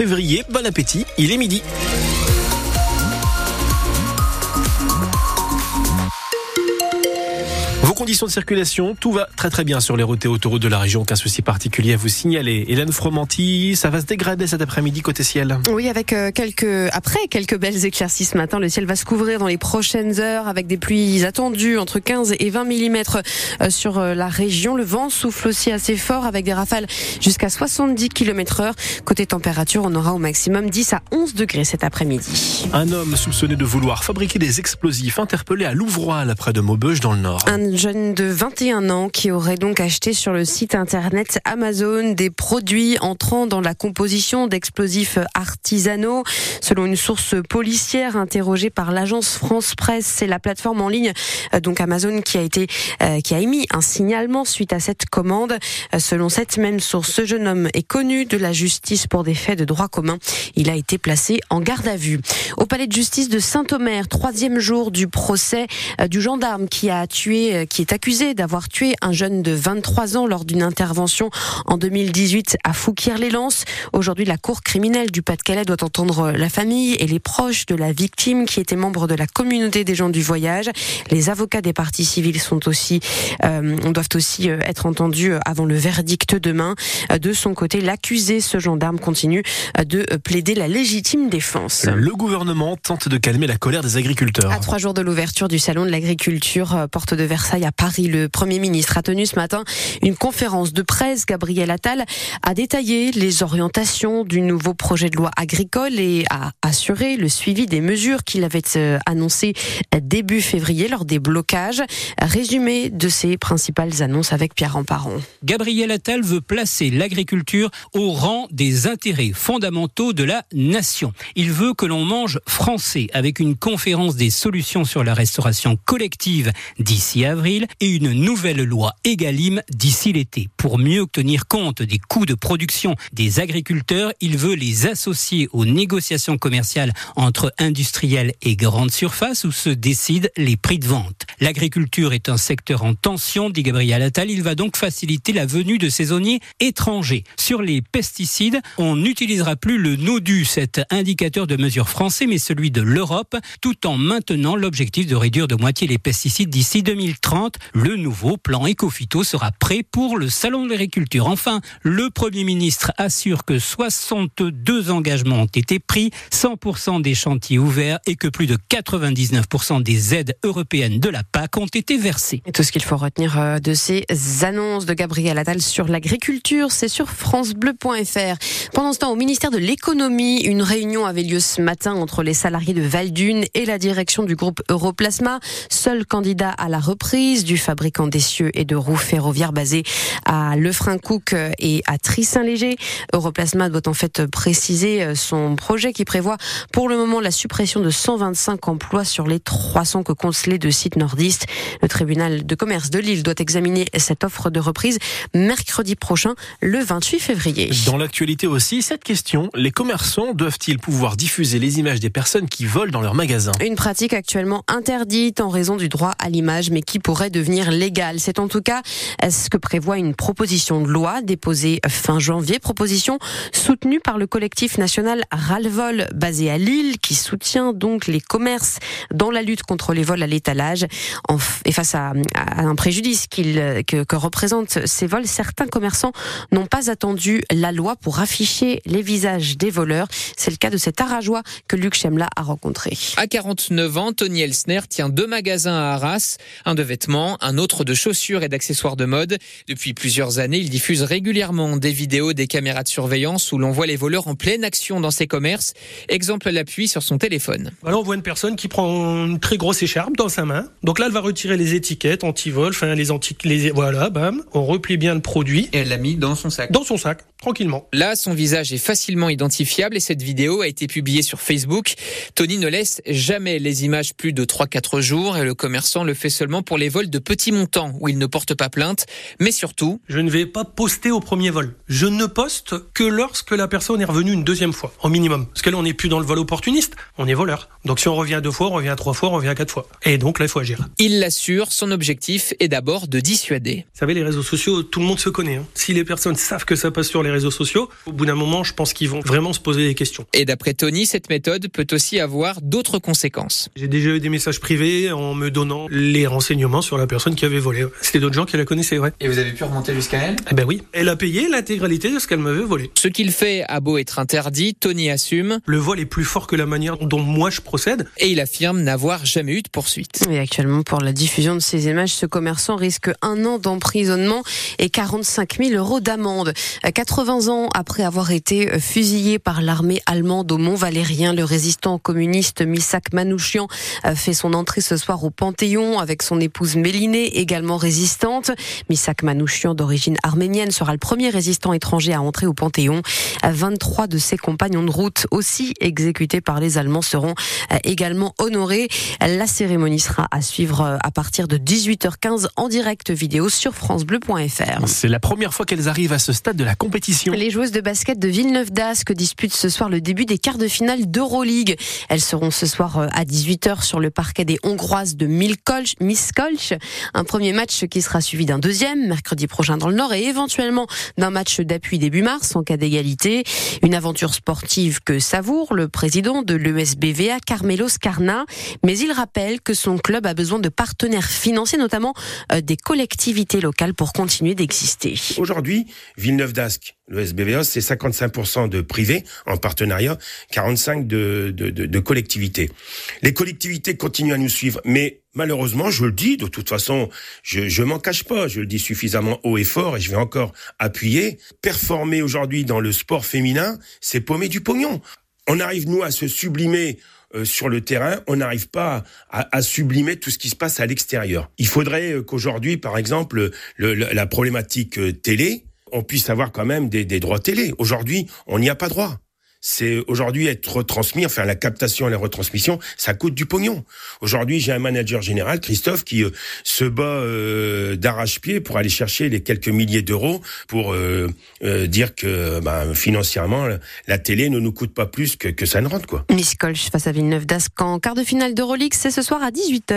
février. Bon appétit, il est midi. Conditions de circulation, tout va très très bien sur les routes et autoroutes de la région. Qu'un souci particulier à vous signaler. Hélène Fromanti, ça va se dégrader cet après-midi côté ciel. Oui, avec euh, quelques après quelques belles éclaircies ce matin, le ciel va se couvrir dans les prochaines heures avec des pluies attendues entre 15 et 20 mm euh, sur euh, la région. Le vent souffle aussi assez fort avec des rafales jusqu'à 70 km heure. Côté température, on aura au maximum 10 à 11 degrés cet après-midi. Un homme soupçonné de vouloir fabriquer des explosifs interpellé à Louvroil près de Maubeuge dans le Nord de 21 ans qui aurait donc acheté sur le site internet Amazon des produits entrant dans la composition d'explosifs artisanaux. Selon une source policière interrogée par l'agence France Presse, c'est la plateforme en ligne euh, donc Amazon qui a été euh, qui a émis un signalement suite à cette commande. Euh, selon cette même source, ce jeune homme est connu de la justice pour des faits de droit commun. Il a été placé en garde à vue. Au palais de justice de Saint-Omer, troisième jour du procès du gendarme qui a tué, qui est accusé d'avoir tué un jeune de 23 ans lors d'une intervention en 2018 à Fouquier-les-Lances. Aujourd'hui, la cour criminelle du Pas-de-Calais doit entendre la famille et les proches de la victime qui était membre de la communauté des gens du voyage. Les avocats des parties civiles sont aussi, euh, doivent aussi euh, être entendus avant le verdict demain. De son côté, l'accusé, ce gendarme, continue de plaider la légitime défense. Le gouvernement tente de calmer la colère des agriculteurs. À trois jours de l'ouverture du salon de l'agriculture, euh, porte de Versailles à Paris, le Premier ministre a tenu ce matin une conférence de presse. Gabriel Attal a détaillé les orientations du nouveau projet de loi agricole et a assuré le suivi des mesures qu'il avait euh, annoncées début février lors des blocages. Résumé de ses principales annonces avec Pierre Ramparon. Gabriel Attal veut placer l'agriculture au rang des intérêts fondamentaux de la nation. Il veut que l'on mange français avec une conférence des solutions sur la restauration collective d'ici avril et une nouvelle loi Egalim d'ici l'été. Pour mieux tenir compte des coûts de production des agriculteurs, il veut les associer aux négociations commerciales entre industriels et grandes surfaces où se décident les prix de vente. L'agriculture est un secteur en tension, dit Gabriel Attal. Il va donc faciliter la venue de saisonniers étrangers. Sur les pesticides, on n'utilisera plus le NODU, cet indicateur de mesure français, mais celui de l'Europe, tout en maintenant l'objectif de réduire de moitié les pesticides d'ici 2030 le nouveau plan Ecofito sera prêt pour le Salon de l'agriculture. Enfin, le Premier ministre assure que 62 engagements ont été pris, 100% des chantiers ouverts et que plus de 99% des aides européennes de la PAC ont été versées. Tout ce qu'il faut retenir euh, de ces annonces de Gabriel Attal sur l'agriculture, c'est sur francebleu.fr. Pendant ce temps, au ministère de l'économie, une réunion avait lieu ce matin entre les salariés de Valdune et la direction du groupe Europlasma, seul candidat à la reprise du fabricant d'essieux et de roues ferroviaires basé à Lefrancouc et à Trissin-Léger. Europlasma doit en fait préciser son projet qui prévoit pour le moment la suppression de 125 emplois sur les 300 que comptent les deux sites nordistes. Le tribunal de commerce de Lille doit examiner cette offre de reprise mercredi prochain, le 28 février. Dans l'actualité aussi, cette question, les commerçants doivent-ils pouvoir diffuser les images des personnes qui volent dans leurs magasins? Une pratique actuellement interdite en raison du droit à l'image, mais qui pourrait devenir légal. C'est en tout cas ce que prévoit une proposition de loi déposée fin janvier, proposition soutenue par le collectif national Ralvol basé à Lille qui soutient donc les commerces dans la lutte contre les vols à l'étalage et face à, un préjudice que, que représentent ces vols, certains commerçants n'ont pas attendu la loi pour afficher les visages des voleurs. C'est le cas de cet Arajois que Luc Chemla a rencontré. À 49 ans, Tony Elsner tient deux magasins à Arras, un de vêtements un autre de chaussures et d'accessoires de mode. Depuis plusieurs années, il diffuse régulièrement des vidéos des caméras de surveillance où l'on voit les voleurs en pleine action dans ses commerces. Exemple à l'appui sur son téléphone. Voilà, on voit une personne qui prend une très grosse écharpe dans sa main. Donc là, elle va retirer les étiquettes anti-vol, enfin les anti, les voilà, bam. On replie bien le produit. Et elle l'a mis dans son sac. Dans son sac, tranquillement. Là, son visage est facilement identifiable et cette vidéo a été publiée sur Facebook. Tony ne laisse jamais les images plus de 3-4 jours et le commerçant le fait seulement pour les vols de petits montants où il ne porte pas plainte, mais surtout... Je ne vais pas poster au premier vol. Je ne poste que lorsque la personne est revenue une deuxième fois, au minimum. Parce que là, on n'est plus dans le vol opportuniste, on est voleur. Donc si on revient deux fois, on revient trois fois, on revient quatre fois. Et donc là, il faut agir. Il l'assure, son objectif est d'abord de dissuader. Vous savez, les réseaux sociaux, tout le monde se connaît. Hein. Si les personnes savent que ça passe sur les réseaux sociaux, au bout d'un moment, je pense qu'ils vont vraiment se poser des questions. Et d'après Tony, cette méthode peut aussi avoir d'autres conséquences. J'ai déjà eu des messages privés en me donnant les renseignements sur la personne qui avait volé. C'était d'autres gens qui la connaissaient, ouais. Et vous avez pu remonter jusqu'à elle? Eh ben oui. Elle a payé l'intégralité de ce qu'elle m'avait volé. Ce qu'il fait a beau être interdit, Tony assume. Le vol est plus fort que la manière dont moi je procède. Et il affirme n'avoir jamais eu de poursuite. Et actuellement, pour la diffusion de ces images, ce commerçant risque un an d'emprisonnement et 45 000 euros d'amende. 80 ans après avoir été fusillé par l'armée allemande au Mont Valérien, le résistant communiste Misak Manouchian fait son entrée ce soir au Panthéon avec son épouse Mélinée, également résistante. Misak Manouchian, d'origine arménienne, sera le premier résistant étranger à entrer au Panthéon. 23 de ses compagnons de route, aussi exécutés par les Allemands, seront également honorés. La cérémonie sera à suivre à partir de 18h15 en direct vidéo sur francebleu.fr. C'est la première fois qu'elles arrivent à ce stade de la compétition. Les joueuses de basket de Villeneuve d'Ascq disputent ce soir le début des quarts de finale d'Euroleague. Elles seront ce soir à 18h sur le parquet des Hongroises de Miskolc. Un premier match qui sera suivi d'un deuxième mercredi prochain dans le Nord et éventuellement d'un match d'appui début mars en cas d'égalité. Une aventure sportive que savoure le président de l'ESBVA, Carmelo Scarna. Mais il rappelle que son club a besoin de partenaires financiers, notamment des collectivités locales pour continuer d'exister. Aujourd'hui, Villeneuve d'Ascq, le SBVA, c'est 55% de privés en partenariat, 45% de, de, de, de collectivités. Les collectivités continuent à nous suivre, mais malheureusement, je le dis, de toute façon, je, je m'en cache pas, je le dis suffisamment haut et fort, et je vais encore appuyer. Performer aujourd'hui dans le sport féminin, c'est paumer du pognon. On arrive, nous, à se sublimer euh, sur le terrain, on n'arrive pas à, à, sublimer tout ce qui se passe à l'extérieur. Il faudrait euh, qu'aujourd'hui, par exemple, le, le, la problématique euh, télé, on puisse avoir quand même des, des droits télé. Aujourd'hui, on n'y a pas droit. C'est aujourd'hui être retransmis, enfin la captation et la retransmission, ça coûte du pognon. Aujourd'hui, j'ai un manager général, Christophe, qui euh, se bat euh, d'arrache-pied pour aller chercher les quelques milliers d'euros pour euh, dire que ben, financièrement, la télé ne nous coûte pas plus que, que ça ne rentre. Quoi. Miss Colch face à Villeneuve d'Ascq en quart de finale d'Euroleague, c'est ce soir à 18h.